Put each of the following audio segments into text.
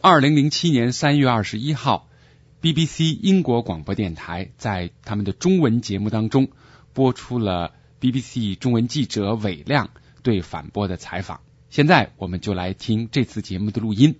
二零零七年三月二十一号，BBC 英国广播电台在他们的中文节目当中播出了 BBC 中文记者韦亮对反驳的采访。现在我们就来听这次节目的录音。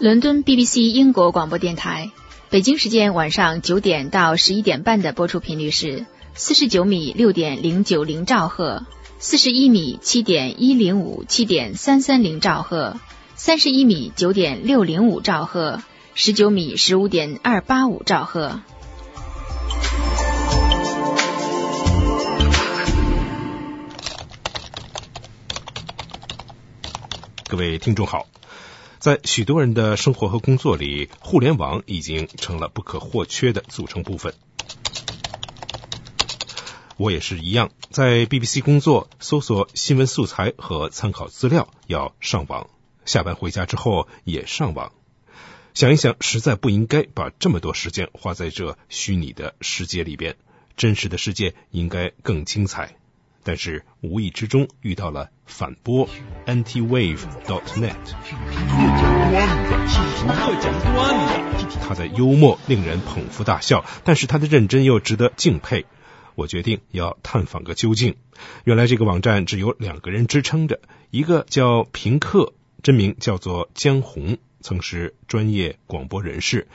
伦敦 BBC 英国广播电台，北京时间晚上九点到十一点半的播出频率是四十九米六点零九零兆赫，四十一米七点一零五七点三三零兆赫，三十一米九点六零五兆赫，十九米十五点二八五兆赫。各位听众好。在许多人的生活和工作里，互联网已经成了不可或缺的组成部分。我也是一样，在 BBC 工作，搜索新闻素材和参考资料要上网，下班回家之后也上网。想一想，实在不应该把这么多时间花在这虚拟的世界里边，真实的世界应该更精彩。但是无意之中遇到了反播 antiwave.net，他的幽默令人捧腹大笑，但是他的认真又值得敬佩。我决定要探访个究竟。原来这个网站只有两个人支撑着，一个叫平克，真名叫做江红，曾是专业广播人士；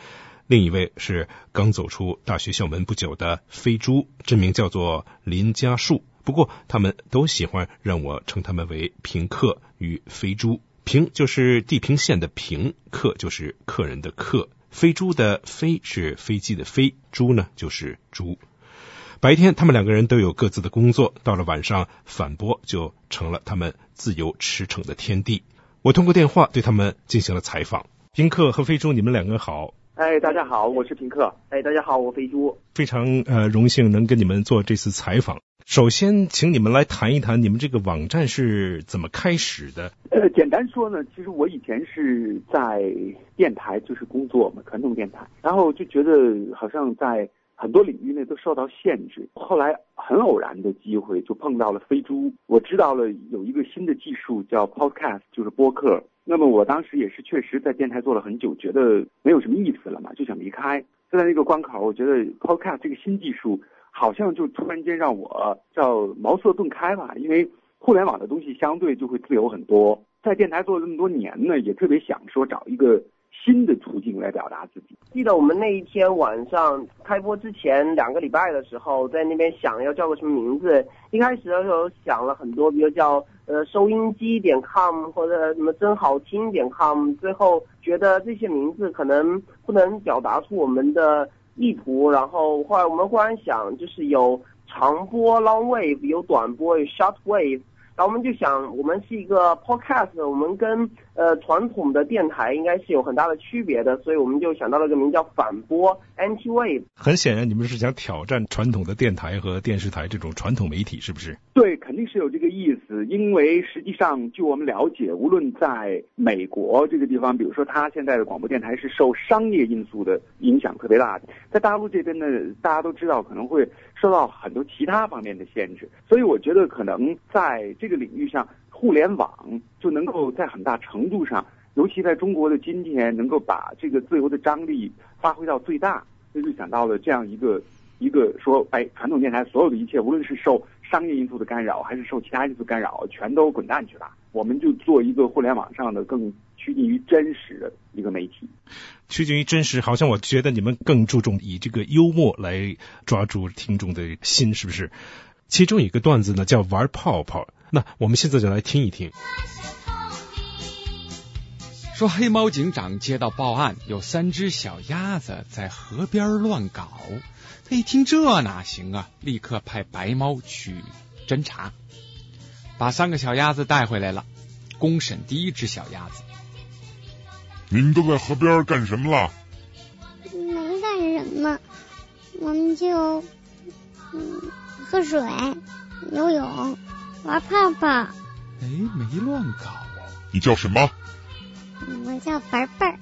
另一位是刚走出大学校门不久的飞猪，真名叫做林家树。不过，他们都喜欢让我称他们为平客与飞猪。平就是地平线的平，客就是客人的客。飞猪的飞是飞机的飞，猪呢就是猪。白天他们两个人都有各自的工作，到了晚上反驳就成了他们自由驰骋的天地。我通过电话对他们进行了采访。平克和飞猪，你们两个好。哎，大家好，我是平克。哎，大家好，我飞猪。非常呃荣幸能跟你们做这次采访。首先，请你们来谈一谈你们这个网站是怎么开始的。呃，简单说呢，其实我以前是在电台就是工作嘛，传统电台，然后就觉得好像在很多领域内都受到限制。后来很偶然的机会就碰到了飞猪，我知道了有一个新的技术叫 Podcast，就是播客。那么我当时也是确实在电台做了很久，觉得没有什么意思了嘛，就想离开。就在那个关口，我觉得 Podcast 这个新技术。好像就突然间让我叫茅塞顿开吧，因为互联网的东西相对就会自由很多。在电台做了这么多年呢，也特别想说找一个新的途径来表达自己。记得我们那一天晚上开播之前两个礼拜的时候，在那边想要叫个什么名字。一开始的时候想了很多，比如叫呃收音机点 com 或者什么真好听点 com。最后觉得这些名字可能不能表达出我们的。意图，然后后来我们忽然想，就是有长波 long wave，有短波 short wave。然后我们就想，我们是一个 podcast，我们跟呃传统的电台应该是有很大的区别的，所以我们就想到了个名叫反播 anti wave。很显然，你们是想挑战传统的电台和电视台这种传统媒体，是不是？对，肯定是有这个意思。因为实际上，据我们了解，无论在美国这个地方，比如说它现在的广播电台是受商业因素的影响特别大，在大陆这边呢，大家都知道可能会受到很多其他方面的限制，所以我觉得可能在。这个领域上，互联网就能够在很大程度上，尤其在中国的今天，能够把这个自由的张力发挥到最大。这就想到了这样一个一个说，哎，传统电台所有的一切，无论是受商业因素的干扰，还是受其他因素干扰，全都滚蛋去吧。我们就做一个互联网上的更趋近于真实的一个媒体。趋近于真实，好像我觉得你们更注重以这个幽默来抓住听众的心，是不是？其中一个段子呢，叫玩泡泡。那我们现在就来听一听。说黑猫警长接到报案，有三只小鸭子在河边乱搞。他一听这哪行啊，立刻派白猫去侦查，把三个小鸭子带回来了。公审第一只小鸭子：“你们都在河边干什么了？”“没干什么，我们就嗯喝水、游泳。”玩泡泡，哎，没乱搞。你叫什么？我叫玩贝儿。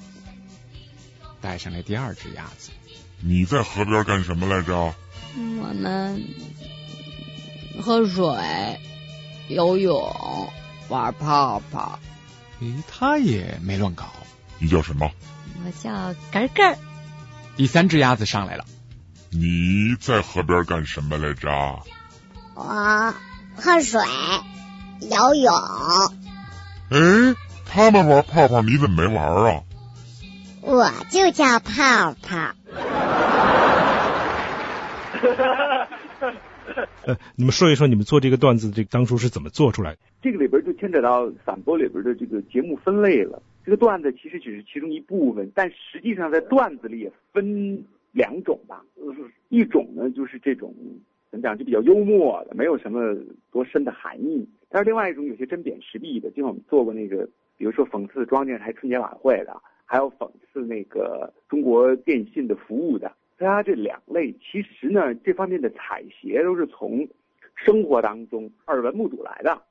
带上来第二只鸭子。你在河边干什么来着？我们喝水、游泳、玩泡泡。诶，他也没乱搞。你叫什么？我叫根根。第三只鸭子上来了。你在河边干什么来着？我喝水、游泳。哎，他们玩泡泡，你怎么没玩啊？我就叫泡泡。呃，你们说一说你们做这个段子，这当初是怎么做出来的？这个里边就牵扯到散播里边的这个节目分类了。这个段子其实只是其中一部分，但实际上在段子里也分两种吧。一种呢就是这种怎么讲，就比较幽默的，没有什么多深的含义；但是另外一种有些针砭时弊的，就像我们做过那个，比如说讽刺中央电视台春节晚会的，还有讽刺那个中国电信的服务的。大家这两类其实呢，这方面的采撷都是从生活当中耳闻目睹来的。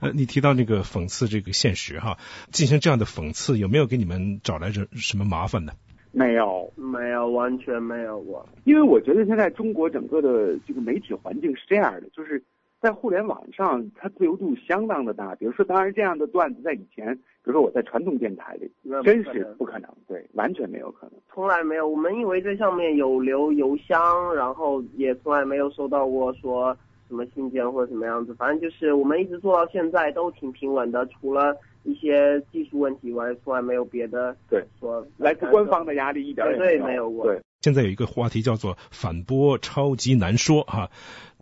呃，你提到那个讽刺这个现实哈，进行这样的讽刺，有没有给你们找来这什么麻烦呢？没有，没有，完全没有过。因为我觉得现在中国整个的这个媒体环境是这样的，就是在互联网上，它自由度相当的大。比如说，当然这样的段子在以前，比如说我在传统电台里，真是不可能，对，完全没有可能，从来没有。我们以为这上面有留邮箱，然后也从来没有收到过说什么信件或者什么样子。反正就是我们一直做到现在都挺平稳的，除了。一些技术问题，外，从来没有别的。对，说来自官方的压力一点也没有过。对，现在有一个话题叫做反播超级难说哈，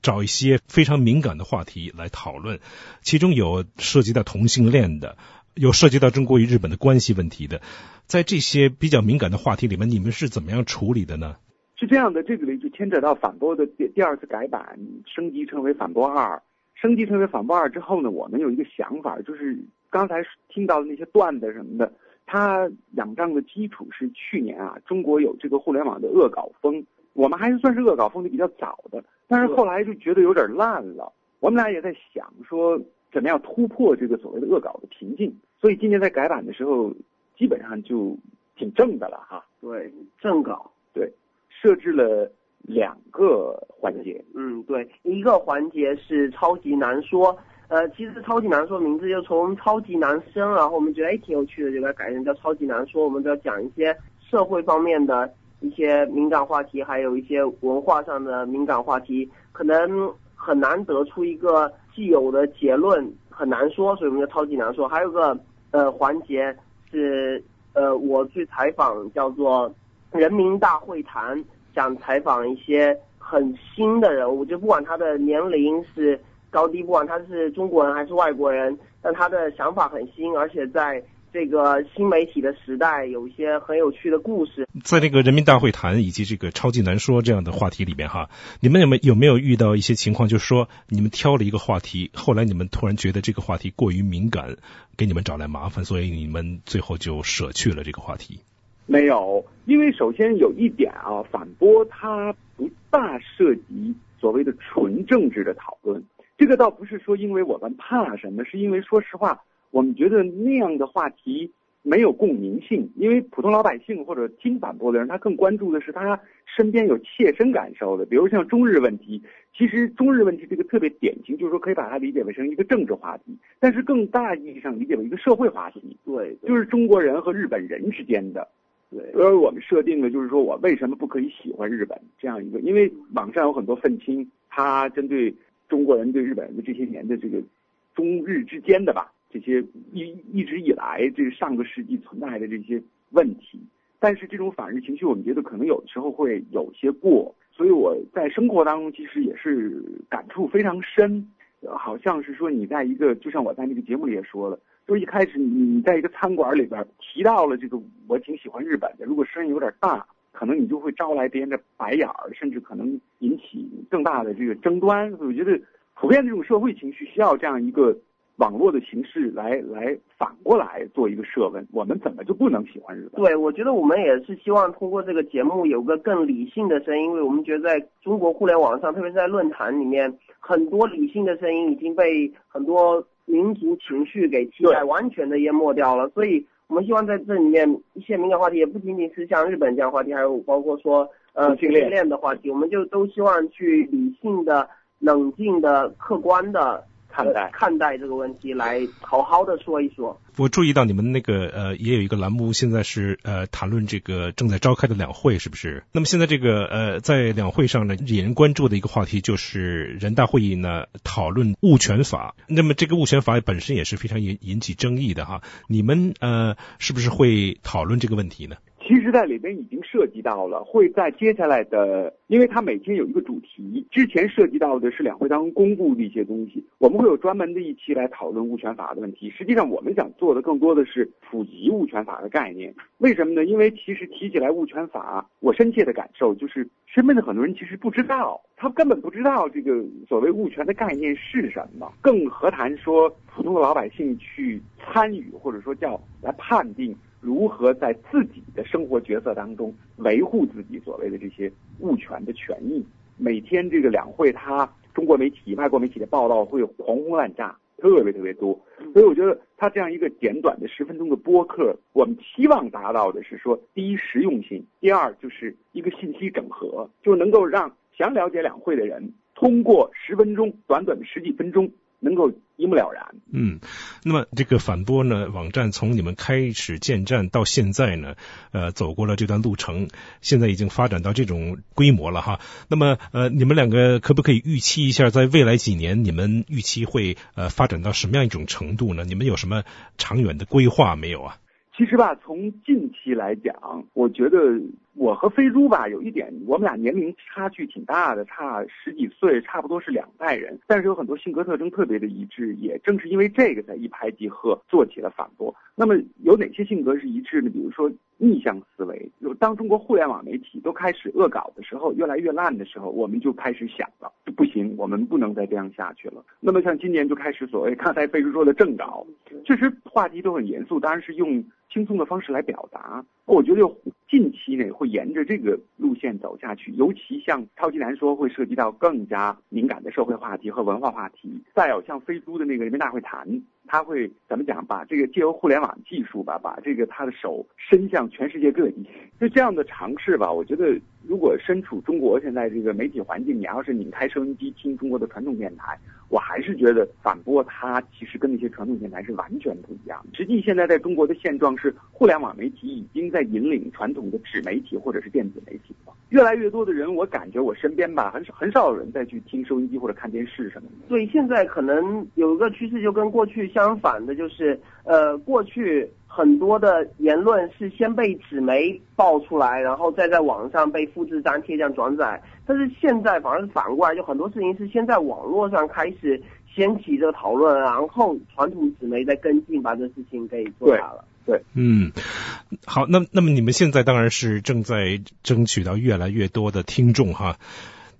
找一些非常敏感的话题来讨论，其中有涉及到同性恋的，有涉及到中国与日本的关系问题的，在这些比较敏感的话题里面，你们是怎么样处理的呢？是这样的，这个里就牵扯到反驳的第第二次改版，升级成为反驳二。升级成为反驳二之后呢，我们有一个想法，就是刚才听到的那些段子什么的，它仰仗的基础是去年啊，中国有这个互联网的恶搞风，我们还是算是恶搞风的比较早的，但是后来就觉得有点烂了。我们俩也在想说，怎么样突破这个所谓的恶搞的瓶颈，所以今年在改版的时候，基本上就挺正的了哈。对，正搞，对，设置了。两个环节，嗯，对，一个环节是超级难说，呃，其实超级难说名字就从超级男生，然后我们觉得哎挺有趣的，就给它改成叫超级难说。我们就要讲一些社会方面的一些敏感话题，还有一些文化上的敏感话题，可能很难得出一个既有的结论，很难说，所以我们叫超级难说。还有个呃环节是呃我去采访叫做人民大会谈。想采访一些很新的人物，就不管他的年龄是高低，不管他是中国人还是外国人，但他的想法很新，而且在这个新媒体的时代，有一些很有趣的故事。在这个人民大会谈以及这个超级难说这样的话题里面，哈，你们有没有没有遇到一些情况，就是说你们挑了一个话题，后来你们突然觉得这个话题过于敏感，给你们找来麻烦，所以你们最后就舍去了这个话题。没有，因为首先有一点啊，反驳它不大涉及所谓的纯政治的讨论。这个倒不是说因为我们怕什么，是因为说实话，我们觉得那样的话题没有共鸣性。因为普通老百姓或者听反驳的人，他更关注的是他身边有切身感受的，比如像中日问题。其实中日问题这个特别典型，就是说可以把它理解为成一个政治话题，但是更大意义上理解为一个社会话题。对，就是中国人和日本人之间的。对，而我们设定的就是说我为什么不可以喜欢日本这样一个？因为网上有很多愤青，他针对中国人对日本人的这些年的这个中日之间的吧，这些一一直以来这上个世纪存在的这些问题，但是这种反日情绪，我们觉得可能有的时候会有些过，所以我在生活当中其实也是感触非常深，好像是说你在一个，就像我在那个节目里也说了。就一开始，你你在一个餐馆里边提到了这个，我挺喜欢日本的。如果声音有点大，可能你就会招来别人的白眼儿，甚至可能引起更大的这个争端。我觉得，普遍这种社会情绪需要这样一个网络的形式来来反过来做一个设问：我们怎么就不能喜欢日本？对，我觉得我们也是希望通过这个节目有个更理性的声音，因为我们觉得在中国互联网上，特别是在论坛里面，很多理性的声音已经被很多。民族情绪给替代，完全的淹没掉了。所以我们希望在这里面一些敏感话题，也不仅仅是像日本这样话题，还有包括说呃同性恋的话题，我们就都希望去理性的、冷静的、客观的看待看待这个问题，来好好的说一说。我注意到你们那个呃也有一个栏目，现在是呃谈论这个正在召开的两会，是不是？那么现在这个呃在两会上呢，引人关注的一个话题就是人大会议呢讨论物权法。那么这个物权法本身也是非常引引起争议的哈。你们呃是不是会讨论这个问题呢？其实，在里边已经涉及到了，会在接下来的，因为它每天有一个主题，之前涉及到的是两会当中公布的一些东西，我们会有专门的一期来讨论物权法的问题。实际上，我们想做的更多的是普及物权法的概念。为什么呢？因为其实提起来物权法，我深切的感受就是，身边的很多人其实不知道，他根本不知道这个所谓物权的概念是什么，更何谈说普通的老百姓去参与，或者说叫来判定。如何在自己的生活角色当中维护自己所谓的这些物权的权益？每天这个两会，他中国媒体、外国媒体的报道会狂轰滥炸，特别特别多。所以我觉得他这样一个简短的十分钟的播客，我们期望达到的是说：第一，实用性；第二，就是一个信息整合，就能够让想了解两会的人通过十分钟短短的十几分钟。能够一目了然。嗯，那么这个反播呢，网站从你们开始建站到现在呢，呃，走过了这段路程，现在已经发展到这种规模了哈。那么呃，你们两个可不可以预期一下，在未来几年，你们预期会呃发展到什么样一种程度呢？你们有什么长远的规划没有啊？其实吧，从近期来讲，我觉得我和飞猪吧有一点，我们俩年龄差距挺大的，差十几岁，差不多是两代人。但是有很多性格特征特别的一致，也正是因为这个，才一拍即合，做起了反驳。那么有哪些性格是一致呢？比如说逆向思维，就当中国互联网媒体都开始恶搞的时候，越来越烂的时候，我们就开始想了，不行，我们不能再这样下去了。那么像今年就开始所谓刚才飞猪说的正稿，确实话题都很严肃，当然是用。轻松的方式来表达，我觉得近期内会沿着这个路线走下去。尤其像超级难说，会涉及到更加敏感的社会话题和文化话题。再有像飞猪的那个人民大会谈，他会怎么讲？把这个借由互联网技术吧，把这个他的手伸向全世界各地。就这样的尝试吧，我觉得如果身处中国现在这个媒体环境，你要是拧开收音机听中国的传统电台。我还是觉得反驳它其实跟那些传统电台是完全不一样。实际现在在中国的现状是，互联网媒体已经在引领传统的纸媒体或者是电子媒体了。越来越多的人，我感觉我身边吧，很少很少有人再去听收音机或者看电视什么的。对，现在可能有一个趋势就跟过去相反的，就是呃，过去很多的言论是先被纸媒爆出来，然后再在网上被复制粘贴这样转载。但是现在反而是反过来，就很多事情是先在网络上开始掀起这个讨论，然后传统纸媒再跟进把这事情给做大了。对，嗯，好，那那么你们现在当然是正在争取到越来越多的听众哈。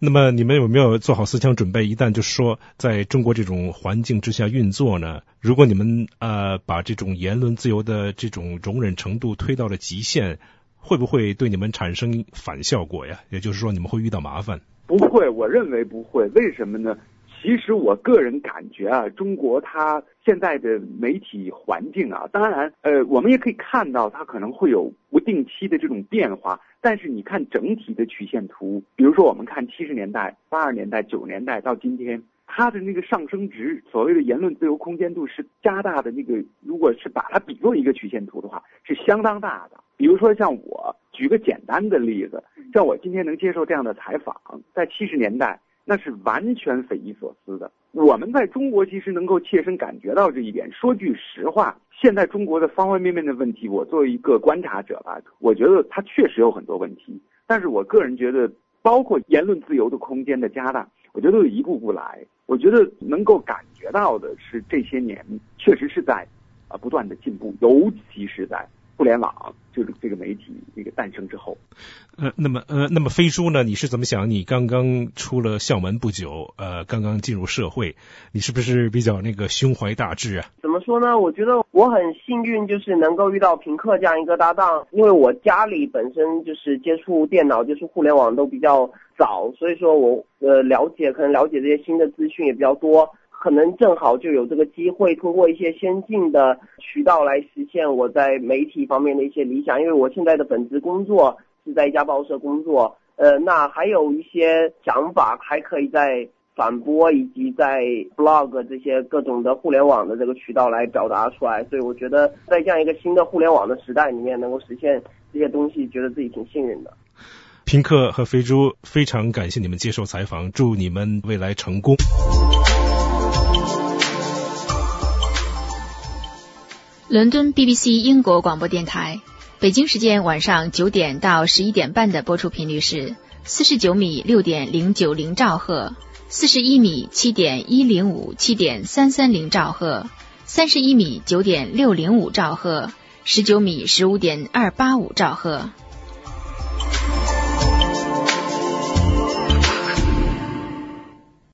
那么你们有没有做好思想准备？一旦就说在中国这种环境之下运作呢？如果你们呃把这种言论自由的这种容忍程度推到了极限？会不会对你们产生反效果呀？也就是说，你们会遇到麻烦？不会，我认为不会。为什么呢？其实我个人感觉啊，中国它现在的媒体环境啊，当然，呃，我们也可以看到它可能会有不定期的这种变化。但是你看整体的曲线图，比如说我们看七十年代、八十年代、九十年代到今天，它的那个上升值，所谓的言论自由空间度是加大的那个，如果是把它比作一个曲线图的话，是相当大的。比如说像我举个简单的例子，像我今天能接受这样的采访，在七十年代那是完全匪夷所思的。我们在中国其实能够切身感觉到这一点。说句实话，现在中国的方方面面的问题，我作为一个观察者吧，我觉得它确实有很多问题。但是我个人觉得，包括言论自由的空间的加大，我觉得一步步来。我觉得能够感觉到的是，这些年确实是在啊不断的进步，尤其是在。互联网就是这个媒体这个诞生之后，呃，那么呃，那么飞书呢？你是怎么想？你刚刚出了校门不久，呃，刚刚进入社会，你是不是比较那个胸怀大志啊？怎么说呢？我觉得我很幸运，就是能够遇到平克这样一个搭档，因为我家里本身就是接触电脑、接触互联网都比较早，所以说我呃了解，可能了解这些新的资讯也比较多。可能正好就有这个机会，通过一些先进的渠道来实现我在媒体方面的一些理想。因为我现在的本职工作是在一家报社工作，呃，那还有一些想法还可以再转播以及在 blog 这些各种的互联网的这个渠道来表达出来。所以我觉得在这样一个新的互联网的时代里面，能够实现这些东西，觉得自己挺幸运的。平克和飞猪非常感谢你们接受采访，祝你们未来成功。伦敦 BBC 英国广播电台，北京时间晚上九点到十一点半的播出频率是四十九米六点零九零兆赫，四十一米七点一零五七点三三零兆赫，三十一米九点六零五兆赫，十九米十五点二八五兆赫。